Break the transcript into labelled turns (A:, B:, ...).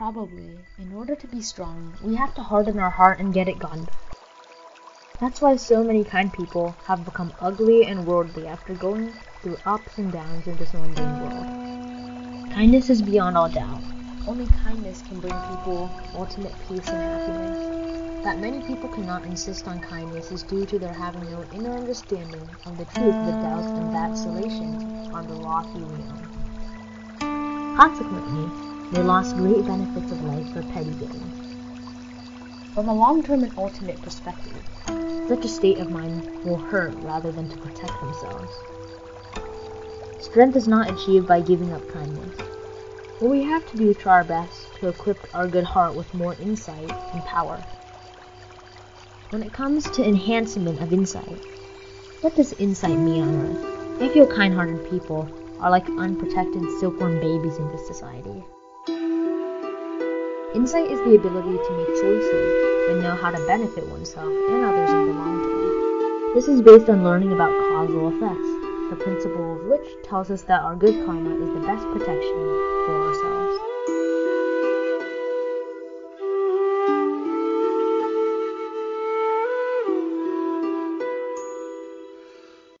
A: Probably, in order to be strong, we have to harden our heart and get it gone. That's why so many kind people have become ugly and worldly after going through ups and downs in this mundane world. Kindness is beyond all doubt. Only kindness can bring people ultimate peace and happiness. That many people cannot insist on kindness is due to their having no inner understanding of the truth of the doubts and vacillations on the lofty wheel. Consequently, they lost great benefits of life for petty gain. From a long-term and ultimate perspective, such a state of mind will hurt rather than to protect themselves. Strength is not achieved by giving up kindness. What we have to do is try our best to equip our good heart with more insight and power. When it comes to enhancement of insight, what does insight mean on earth? I feel kind-hearted people are like unprotected silkworm babies in this society. Insight is the ability to make choices and know how to benefit oneself and others in the long term. This is based on learning about causal effects, the principle of which tells us that our good karma is the best protection for.